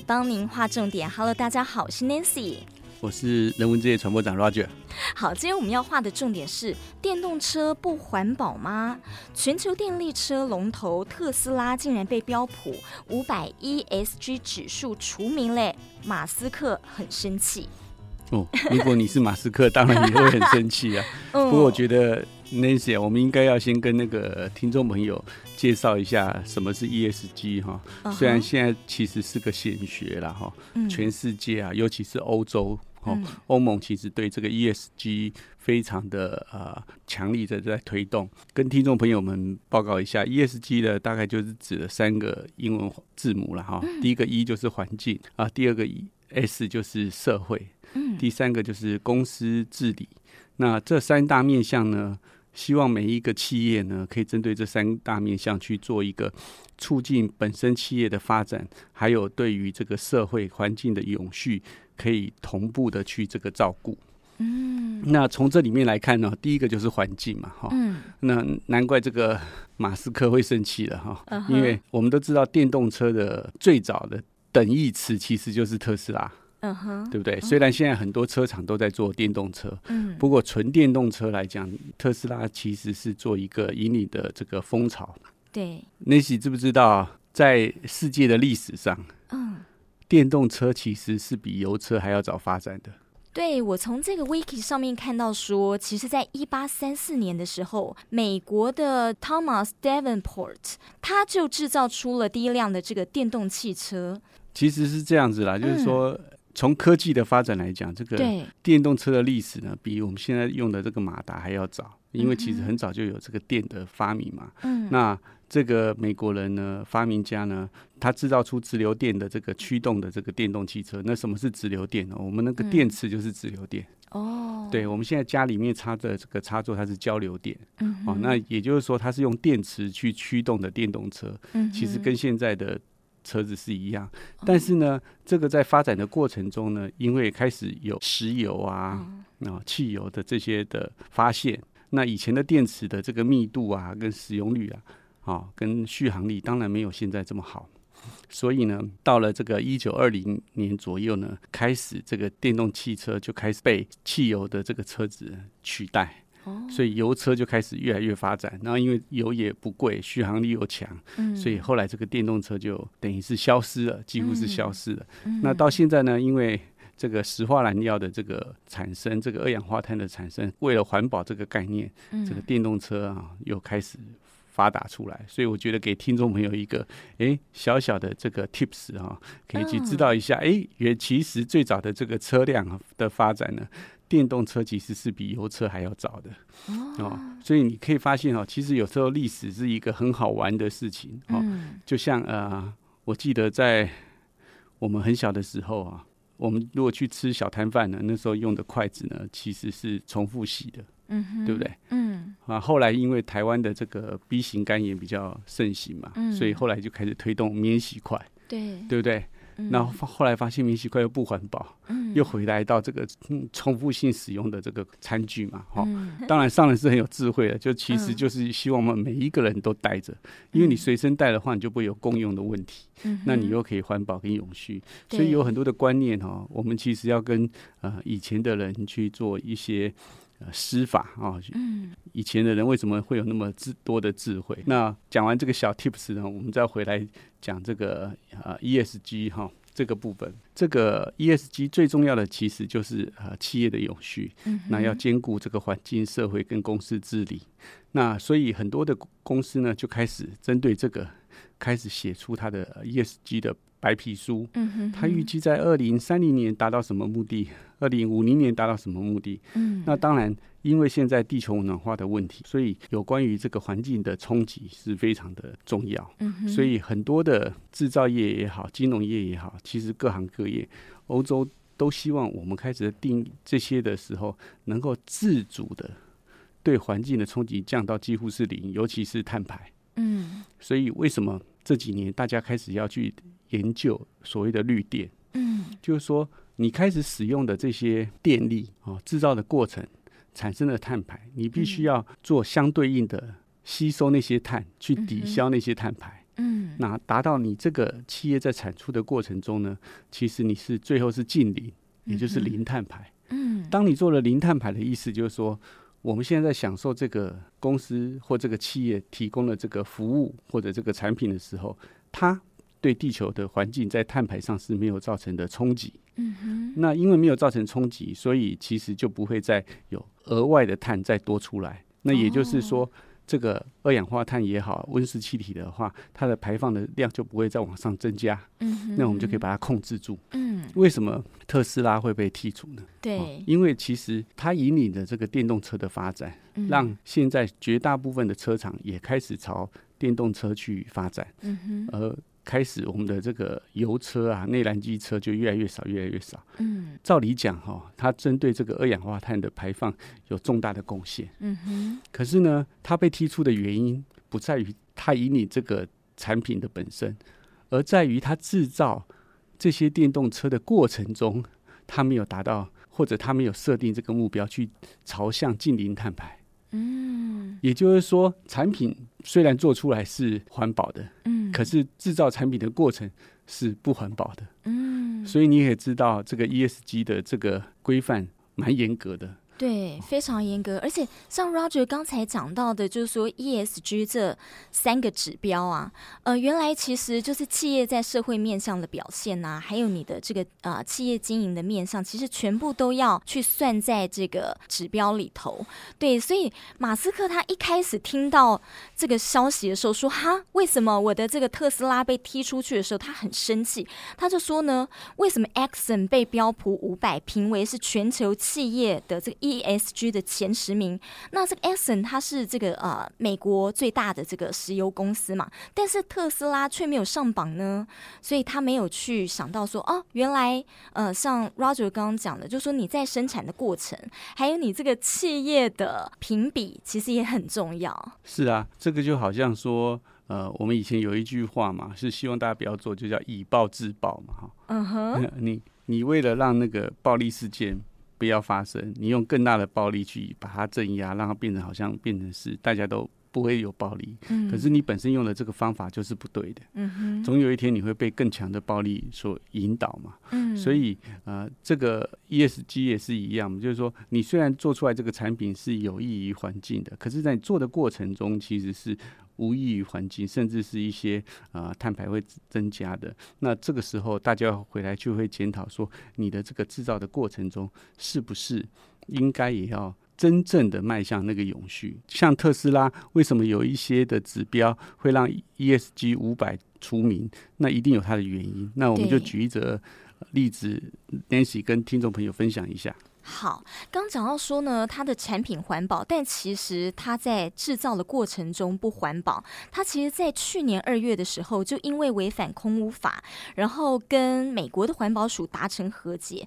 帮您画重点。Hello，大家好，我是 Nancy，我是人文之夜传播长 Roger。好，今天我们要画的重点是电动车不环保吗？全球电力车龙头特斯拉竟然被标普五百 ESG 指数除名嘞，马斯克很生气。哦，如果你是马斯克，当然你会很生气啊。不过我觉得。Nancy，我们应该要先跟那个听众朋友介绍一下什么是 ESG 哈。虽然现在其实是个显学了哈，全世界啊，尤其是欧洲哈，欧盟其实对这个 ESG 非常的呃强力的在推动。跟听众朋友们报告一下，ESG 的大概就是指了三个英文字母了哈。第一个 E 就是环境啊，第二个 S 就是社会，第三个就是公司治理。那这三大面向呢，希望每一个企业呢，可以针对这三大面向去做一个促进本身企业的发展，还有对于这个社会环境的永续，可以同步的去这个照顾。嗯，那从这里面来看呢，第一个就是环境嘛，哈，嗯，那难怪这个马斯克会生气了哈，因为我们都知道电动车的最早的等义词其实就是特斯拉。嗯哼，对不对？虽然现在很多车厂都在做电动车，嗯，不过纯电动车来讲，特斯拉其实是做一个引领的这个风潮。对，Nancy 知不知道，在世界的历史上，嗯，电动车其实是比油车还要早发展的。对，我从这个 Wiki 上面看到说，其实在一八三四年的时候，美国的 Thomas Davenport 他就制造出了第一辆的这个电动汽车。其实是这样子啦，就是说。嗯从科技的发展来讲，这个电动车的历史呢，比我们现在用的这个马达还要早，因为其实很早就有这个电的发明嘛。嗯，那这个美国人呢，发明家呢，他制造出直流电的这个驱动的这个电动汽车。那什么是直流电呢？我们那个电池就是直流电。哦，对，我们现在家里面插的这个插座，它是交流电。嗯，哦，那也就是说，它是用电池去驱动的电动车。嗯，其实跟现在的。车子是一样，但是呢，这个在发展的过程中呢，因为开始有石油啊、啊汽油的这些的发现，那以前的电池的这个密度啊、跟使用率啊、啊跟续航力，当然没有现在这么好。所以呢，到了这个一九二零年左右呢，开始这个电动汽车就开始被汽油的这个车子取代。所以油车就开始越来越发展，然后因为油也不贵，续航力又强，所以后来这个电动车就等于是消失了，几乎是消失了。那到现在呢，因为这个石化燃料的这个产生，这个二氧化碳的产生，为了环保这个概念，这个电动车啊又开始发达出来。所以我觉得给听众朋友一个诶小小的这个 tips 啊，可以去知道一下，诶，原其实最早的这个车辆的发展呢。电动车其实是比油车还要早的哦，所以你可以发现哦，其实有时候历史是一个很好玩的事情哦。就像呃，我记得在我们很小的时候啊，我们如果去吃小摊贩呢，那时候用的筷子呢，其实是重复洗的，嗯，对不对？嗯，啊，后来因为台湾的这个 B 型肝炎比较盛行嘛，所以后来就开始推动免洗筷，对，对不对？然后后来发现免洗筷又不环保，嗯，又回来到这个重复性使用的这个餐具嘛，哈，当然上人是很有智慧的，就其实就是希望我们每一个人都带着，因为你随身带的话，你就不会有共用的问题，那你又可以环保跟永续，所以有很多的观念哈，我们其实要跟呃以前的人去做一些。施法啊，嗯，以前的人为什么会有那么智多的智慧？那讲完这个小 tips 呢，我们再回来讲这个呃 ESG 哈这个部分。这个 ESG 最重要的其实就是呃企业的永续，那要兼顾这个环境、社会跟公司治理。那所以很多的公司呢就开始针对这个开始写出它的 ESG 的。白皮书，嗯哼他预计在二零三零年达到什么目的？二零五零年达到什么目的？嗯，那当然，因为现在地球暖化的问题，所以有关于这个环境的冲击是非常的重要。嗯，所以很多的制造业也好，金融业也好，其实各行各业，欧洲都希望我们开始定这些的时候，能够自主的对环境的冲击降到几乎是零，尤其是碳排。嗯，所以为什么这几年大家开始要去？研究所谓的绿电，嗯，就是说你开始使用的这些电力啊，制造的过程产生的碳排，你必须要做相对应的吸收那些碳，去抵消那些碳排，嗯，嗯，那达到你这个企业在产出的过程中呢，其实你是最后是净零，也就是零碳排。嗯，当你做了零碳排的意思，就是说我们现在在享受这个公司或这个企业提供的这个服务或者这个产品的时候，它对地球的环境在碳排上是没有造成的冲击。嗯哼，那因为没有造成冲击，所以其实就不会再有额外的碳再多出来。那也就是说，这个二氧化碳也好，温室气体的话，它的排放的量就不会再往上增加。那我们就可以把它控制住。嗯，为什么特斯拉会被剔除呢？对，哦，因为其实它引领的这个电动车的发展，让现在绝大部分的车厂也开始朝电动车去发展。嗯哼，而开始，我们的这个油车啊，内燃机车就越来越少，越来越少。嗯，照理讲哈，它针对这个二氧化碳的排放有重大的贡献。嗯哼。可是呢，它被剔出的原因不在于它以你这个产品的本身，而在于它制造这些电动车的过程中，它没有达到，或者它没有设定这个目标去朝向近零碳排。嗯，也就是说，产品虽然做出来是环保的，嗯，可是制造产品的过程是不环保的，嗯，所以你也知道这个 ESG 的这个规范蛮严格的。对，非常严格，而且像 Roger 刚才讲到的，就是说 ESG 这三个指标啊，呃，原来其实就是企业在社会面向的表现呐、还有你的这个呃企业经营的面向，其实全部都要去算在这个指标里头。对，所以马斯克他一开始听到这个消息的时候说，说哈，为什么我的这个特斯拉被踢出去的时候，他很生气，他就说呢，为什么 Exxon 被标普五百评为是全球企业的这个一 ESG 的前十名，那这个 Exxon 它是这个呃美国最大的这个石油公司嘛，但是特斯拉却没有上榜呢，所以他没有去想到说哦，原来呃像 Roger 刚刚讲的，就是说你在生产的过程，还有你这个企业的评比，其实也很重要。是啊，这个就好像说呃，我们以前有一句话嘛，是希望大家不要做，就叫以暴制暴嘛，哈。嗯哼，你你为了让那个暴力事件。不要发生，你用更大的暴力去把它镇压，让它变成好像变成是大家都不会有暴力。嗯，可是你本身用的这个方法就是不对的。嗯哼，总有一天你会被更强的暴力所引导嘛。嗯，所以呃，这个 ESG 也是一样，就是说你虽然做出来这个产品是有益于环境的，可是在你做的过程中其实是。无益于环境，甚至是一些啊、呃、碳排会增加的。那这个时候，大家回来就会检讨说，你的这个制造的过程中，是不是应该也要真正的迈向那个永续？像特斯拉，为什么有一些的指标会让 ESG 五百出名？那一定有它的原因。那我们就举一则例子，Nancy 跟听众朋友分享一下。好，刚讲到说呢，它的产品环保，但其实它在制造的过程中不环保。它其实，在去年二月的时候，就因为违反空污法，然后跟美国的环保署达成和解，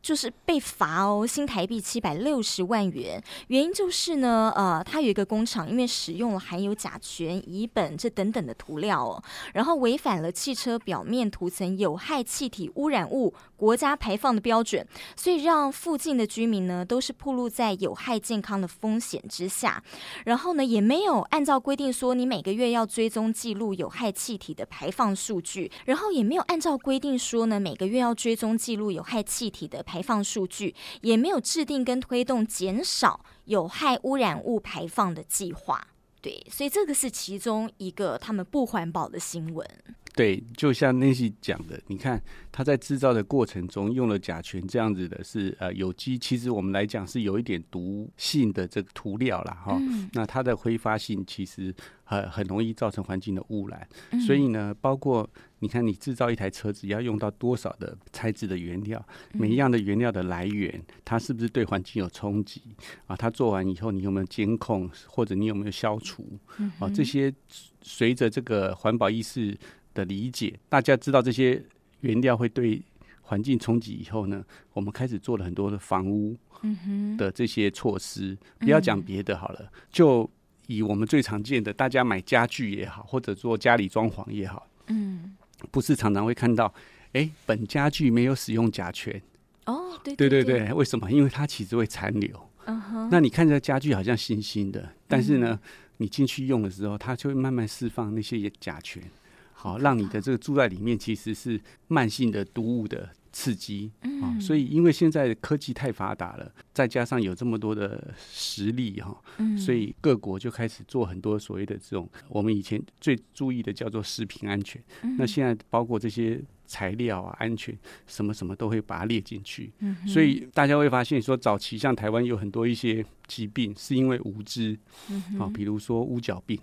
就是被罚哦，新台币七百六十万元。原因就是呢，呃，它有一个工厂，因为使用了含有甲醛、乙苯这等等的涂料哦，然后违反了汽车表面涂层有害气体污染物国家排放的标准，所以让附近的居民呢，都是暴露在有害健康的风险之下，然后呢，也没有按照规定说你每个月要追踪记录有害气体的排放数据，然后也没有按照规定说呢，每个月要追踪记录有害气体的排放数据，也没有制定跟推动减少有害污染物排放的计划。对，所以这个是其中一个他们不环保的新闻。对，就像那些讲的，你看他在制造的过程中用了甲醛这样子的是，是呃有机，其实我们来讲是有一点毒性的这个涂料啦。哈、嗯。那它的挥发性其实很很容易造成环境的污染，嗯、所以呢，包括你看你制造一台车子要用到多少的材质的原料，每一样的原料的来源，它是不是对环境有冲击啊？它做完以后你有没有监控，或者你有没有消除？啊，这些随着这个环保意识。的理解，大家知道这些原料会对环境冲击以后呢，我们开始做了很多的房屋的这些措施。嗯、不要讲别的好了，就以我们最常见的，大家买家具也好，或者做家里装潢也好，嗯，不是常常会看到，哎、欸，本家具没有使用甲醛。哦，对对对对，为什么？因为它其实会残留。嗯哼。那你看这家具好像新新的，但是呢，嗯、你进去用的时候，它就会慢慢释放那些甲醛。好，让你的这个住在里面其实是慢性的毒物的刺激啊。所以因为现在科技太发达了，再加上有这么多的实力哈，所以各国就开始做很多所谓的这种我们以前最注意的叫做食品安全。那现在包括这些。材料啊，安全什么什么都会把它列进去，嗯、所以大家会发现说，早期像台湾有很多一些疾病是因为无知，嗯、啊，比如说乌角病，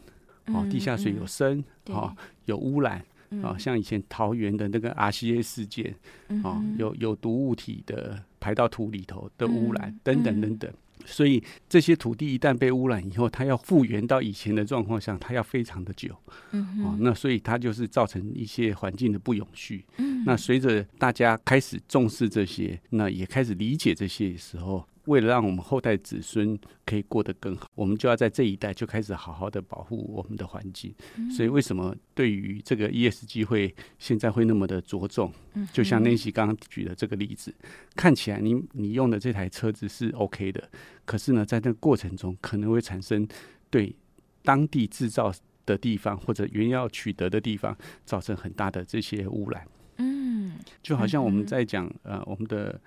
啊，地下水有砷，嗯、啊，有污染，啊，像以前桃园的那个 RCA 事件，啊，有有毒物体的排到土里头的污染，嗯、等等等等。所以这些土地一旦被污染以后，它要复原到以前的状况下，它要非常的久。嗯，哦，那所以它就是造成一些环境的不永续。嗯，那随着大家开始重视这些，那也开始理解这些时候。为了让我们后代子孙可以过得更好，我们就要在这一代就开始好好的保护我们的环境。所以，为什么对于这个 ESG 会现在会那么的着重？就像 Nancy 刚刚举的这个例子，看起来你你用的这台车子是 OK 的，可是呢，在那个过程中可能会产生对当地制造的地方或者原料取得的地方造成很大的这些污染。嗯，就好像我们在讲呃我们的。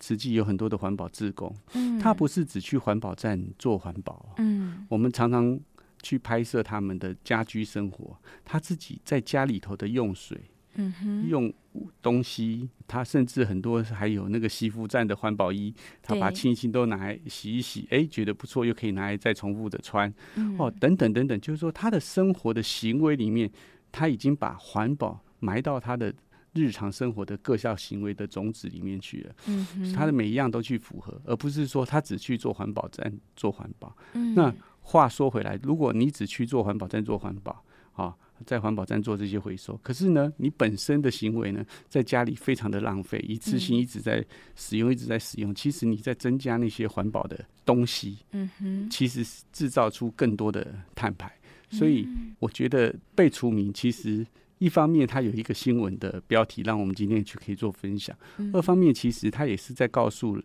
实际有很多的环保志工，嗯，他不是只去环保站做环保，嗯，我们常常去拍摄他们的家居生活，他自己在家里头的用水，嗯哼，用东西，他甚至很多还有那个洗服站的环保衣，他把清新都拿来洗一洗，哎对，觉得不错，又可以拿来再重复的穿，嗯、哦，等等等等，就是说他的生活的行为里面，他已经把环保埋到他的。日常生活的各项行为的种子里面去了，嗯，他的每一样都去符合，而不是说他只去做环保站做环保。嗯，那话说回来，如果你只去做环保站做环保，啊，在环保站做这些回收，可是呢，你本身的行为呢，在家里非常的浪费，一次性一直在使用，一直在使用，其实你在增加那些环保的东西，嗯哼，其实制造出更多的碳排，所以我觉得被除名其实。一方面，它有一个新闻的标题，让我们今天去可以做分享；嗯、二方面，其实它也是在告诉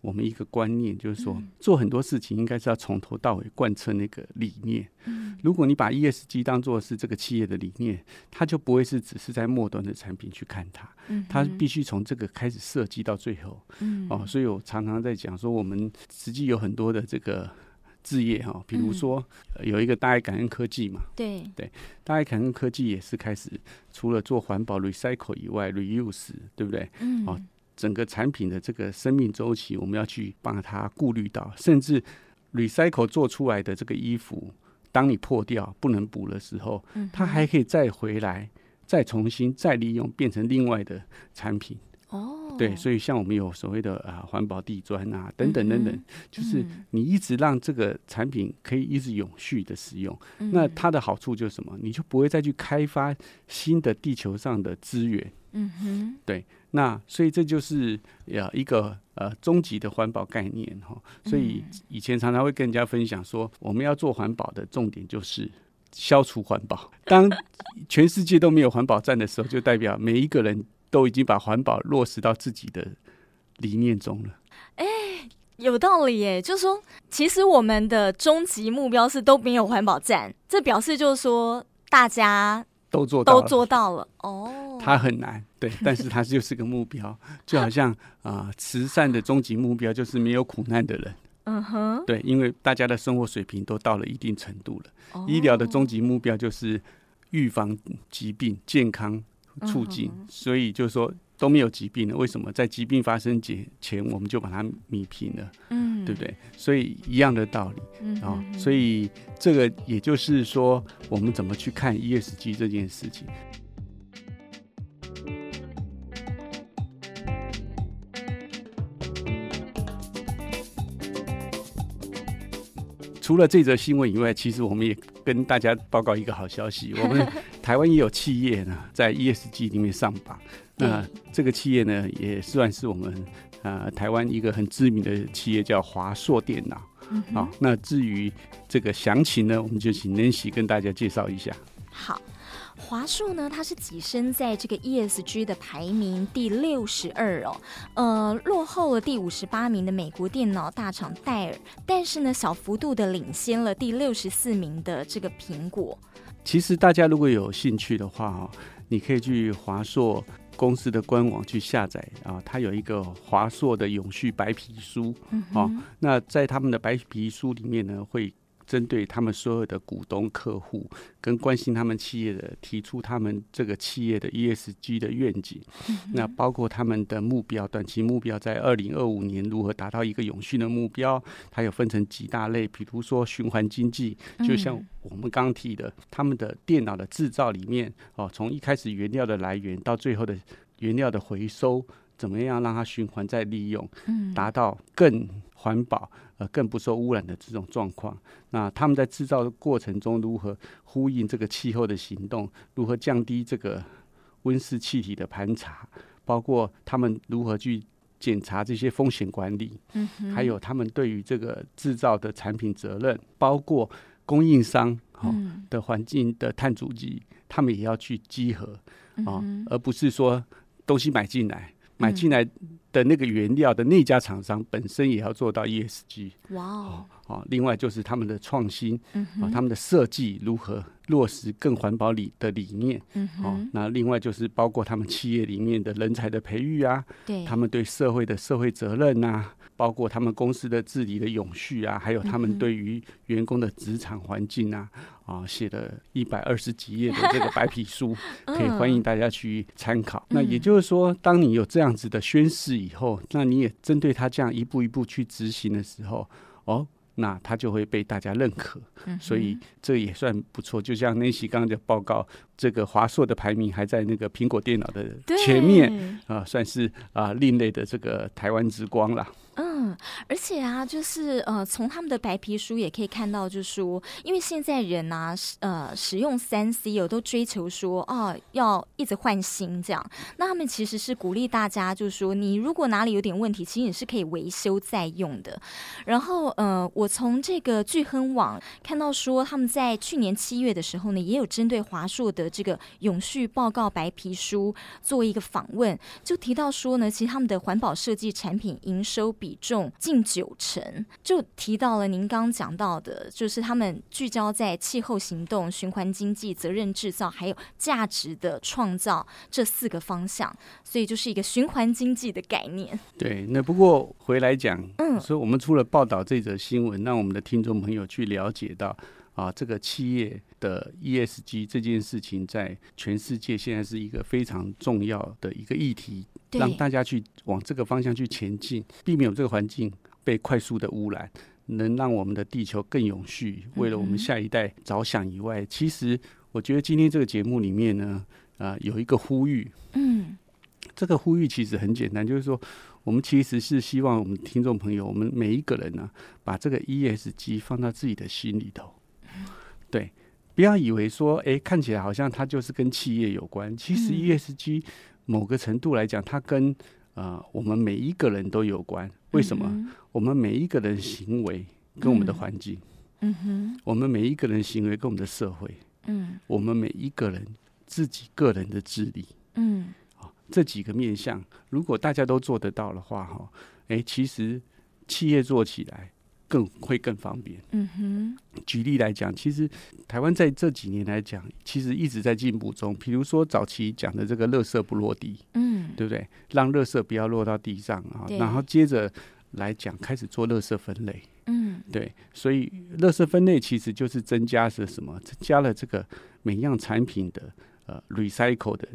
我们一个观念，就是说，做很多事情应该是要从头到尾贯彻那个理念。嗯、如果你把 ESG 当做是这个企业的理念，它就不会是只是在末端的产品去看它，它必须从这个开始设计到最后。嗯、哦，所以我常常在讲说，我们实际有很多的这个。志业哈，比如说、有一个大爱感恩科技嘛，对。对，大爱感恩科技也是开始除了做环保 recycle 以外，reuse 对不对？嗯，哦，整个产品的这个生命周期，我们要去帮它顾虑到，甚至 recycle 做出来的这个衣服，当你破掉不能补的时候，嗯、它还可以再回来，再重新再利用，变成另外的产品。哦，对，所以像我们有所谓的啊环保地砖啊等等等等，嗯、就是你一直让这个产品可以一直永续的使用，嗯、那它的好处就是什么？你就不会再去开发新的地球上的资源。嗯哼，对，那所以这就是呃一个呃终极的环保概念哈。所以以前常常会跟人家分享说，我们要做环保的重点就是消除环保。当全世界都没有环保站的时候，就代表每一个人。都已经把环保落实到自己的理念中了。哎，有道理耶！就是说，其实我们的终极目标是都没有环保站，这表示就是说，大家都做到都做到了哦。它很难，对，但是它就是个目标，就好像啊、呃，慈善的终极目标就是没有苦难的人。嗯哼，对，因为大家的生活水平都到了一定程度了。哦、医疗的终极目标就是预防疾病、健康。促进，所以就是说都没有疾病了，为什么在疾病发生前我们就把它弭平了？嗯，对不对？所以一样的道理，嗯，哦，所以这个也就是说，我们怎么去看 ESG 这件事情？除了这则新闻以外，其实我们也跟大家报告一个好消息，我们。台湾也有企业呢，在 ESG 里面上榜。那这个企业呢，也算是我们呃台湾一个很知名的企业，叫华硕电脑。嗯、哼好，那至于这个详情呢，我们就请 Nancy 跟大家介绍一下。好。华硕呢，它是跻身在这个 ESG 的排名第六十二哦，呃，落后了第五十八名的美国电脑大厂戴尔，但是呢，小幅度的领先了第六十四名的这个苹果。其实大家如果有兴趣的话哈，你可以去华硕公司的官网去下载啊，它有一个华硕的永续白皮书，嗯，那在他们的白皮书里面呢会。针对他们所有的股东、客户跟关心他们企业的，提出他们这个企业的 ESG 的愿景，嗯、那包括他们的目标，短期目标在二零二五年如何达到一个永续的目标，它有分成几大类，比如说循环经济，就像我们刚提的，他们的电脑的制造里面，哦，从一开始原料的来源到最后的原料的回收，怎么样让它循环再利用，达到更环保。呃更不受污染的这种状况，那他们在制造的过程中如何呼应这个气候的行动？如何降低这个温室气体的盘查？包括他们如何去检查这些风险管理？嗯，还有他们对于这个制造的产品责任，包括供应商哦的环境的碳足迹，他们也要去稽核啊，而不是说东西买进来。买进来的那个原料的那家厂商本身也要做到 ESG。哇哦！哦，另外就是他们的创新，嗯，啊，他们的设计如何落实更环保理的理念，嗯，哦，那另外就是包括他们企业里面的人才的培育啊，对，他们对社会的社会责任呐，啊。包括他们公司的治理的永续啊，还有他们对于员工的职场环境啊，啊，写了一百二十几页的这个白皮书，可以欢迎大家去参考。那也就是说，当你有这样子的宣誓以后，那你也针对他这样一步一步去执行的时候，哦。那他就会被大家认可，所以这也算不错。就像 Nancy 刚刚的报告，这个华硕的排名还在那个苹果电脑的前面啊，算是啊另类的这个台湾之光了。嗯，而且啊，就是呃，从他们的白皮书也可以看到，就是说，因为现在人呐、啊，呃，使用三 C 有都追求说，哦，要一直换新这样。那他们其实是鼓励大家，就是说，你如果哪里有点问题，其实你是可以维修再用的。然后，呃，我从这个聚亨网看到说，他们在去年七月的时候呢，也有针对华硕的这个永续报告白皮书做一个访问，就提到说呢，其实他们的环保设计产品营收。比重近九成，就提到了您刚刚讲到的，就是他们聚焦在气候行动、循环经济、责任制造，还有价值的创造这四个方向，所以就是一个循环经济的概念。对，那不过回来讲，嗯，所以我们除了报道这则新闻，让我们的听众朋友去了解到啊，这个企业的 ESG 这件事情，在全世界现在是一个非常重要的一个议题。让大家去往这个方向去前进，避免这个环境被快速的污染，能让我们的地球更永续，为了我们下一代着想以外，其实我觉得今天这个节目里面呢，啊，有一个呼吁，嗯，这个呼吁其实很简单，就是说，我们其实是希望我们听众朋友，我们每一个人呢，把这个 ESG 放到自己的心里头，对，不要以为说，哎，看起来好像它就是跟企业有关，其实 ESG。某个程度来讲，它跟啊、呃、我们每一个人都有关。为什么？嗯、我们每一个人行为跟我们的环境，嗯哼，我们每一个人行为跟我们的社会，嗯，我们每一个人自己个人的智力，嗯，啊，这几个面向，如果大家都做得到的话，哈，哎，其实企业做起来。更会更方便。嗯哼，举例来讲，其实台湾在这几年来讲，其实一直在进步中。比如说早期讲的这个“垃圾不落地”，嗯，对不对？让垃圾不要落到地上啊。然后接着来讲，开始做垃圾分类。嗯，对。所以垃圾分类其实就是增加是什么？增加了这个每样产品的呃 recycle 的。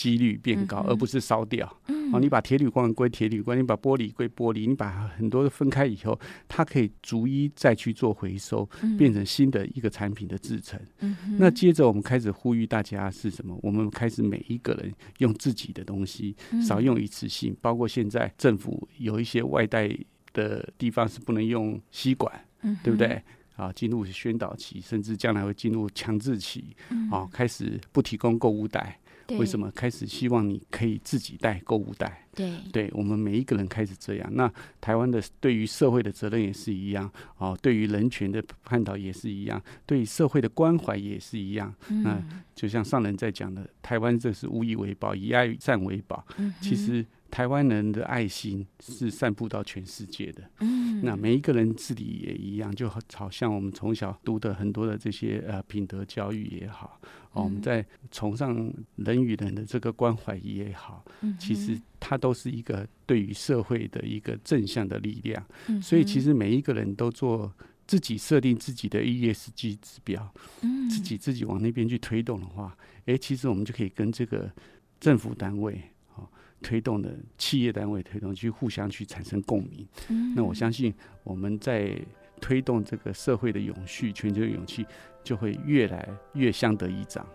几率变高，而不是烧掉。嗯、哦，你把铁铝罐归铁铝罐，你把玻璃归玻璃，你把很多的分开以后，它可以逐一再去做回收，嗯、变成新的一个产品的制成。嗯、那接着我们开始呼吁大家是什么？我们开始每一个人用自己的东西，少用一次性。嗯、包括现在政府有一些外带的地方是不能用吸管，嗯、对不对？啊，进入宣导期，甚至将来会进入强制期。啊，开始不提供购物袋。为什么？开始希望你可以自己带购物袋。对，对我们每一个人开始这样。那台湾的对于社会的责任也是一样哦，对于人权的探讨也是一样，对于社会的关怀也是一样。嗯、那就像上人在讲的，台湾这是无以为报，以爱与善为宝。嗯、其实。台湾人的爱心是散布到全世界的。嗯，那每一个人自己也一样，就好像我们从小读的很多的这些呃品德教育也好，哦，我们在崇尚人与人的这个关怀也好，其实它都是一个对于社会的一个正向的力量。所以其实每一个人都做自己设定自己的 ESG 指标，自己自己往那边去推动的话，诶，其实我们就可以跟这个政府单位。推动的企业单位推动，去互相去产生共鸣。嗯，那我相信我们在推动这个社会的永续、全球的勇气，就会越来越相得益彰。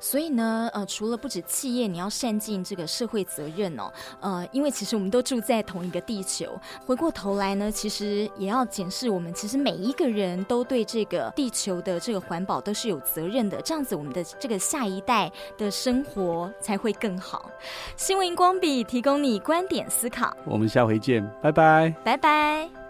所以呢，呃，除了不止企业你要善尽这个社会责任哦，呃，因为其实我们都住在同一个地球，回过头来呢，其实也要检视我们其实每一个人都对这个地球的这个环保都是有责任的，这样子我们的这个下一代的生活才会更好。新闻荧光笔提供你观点思考，我们下回见，拜拜，拜拜。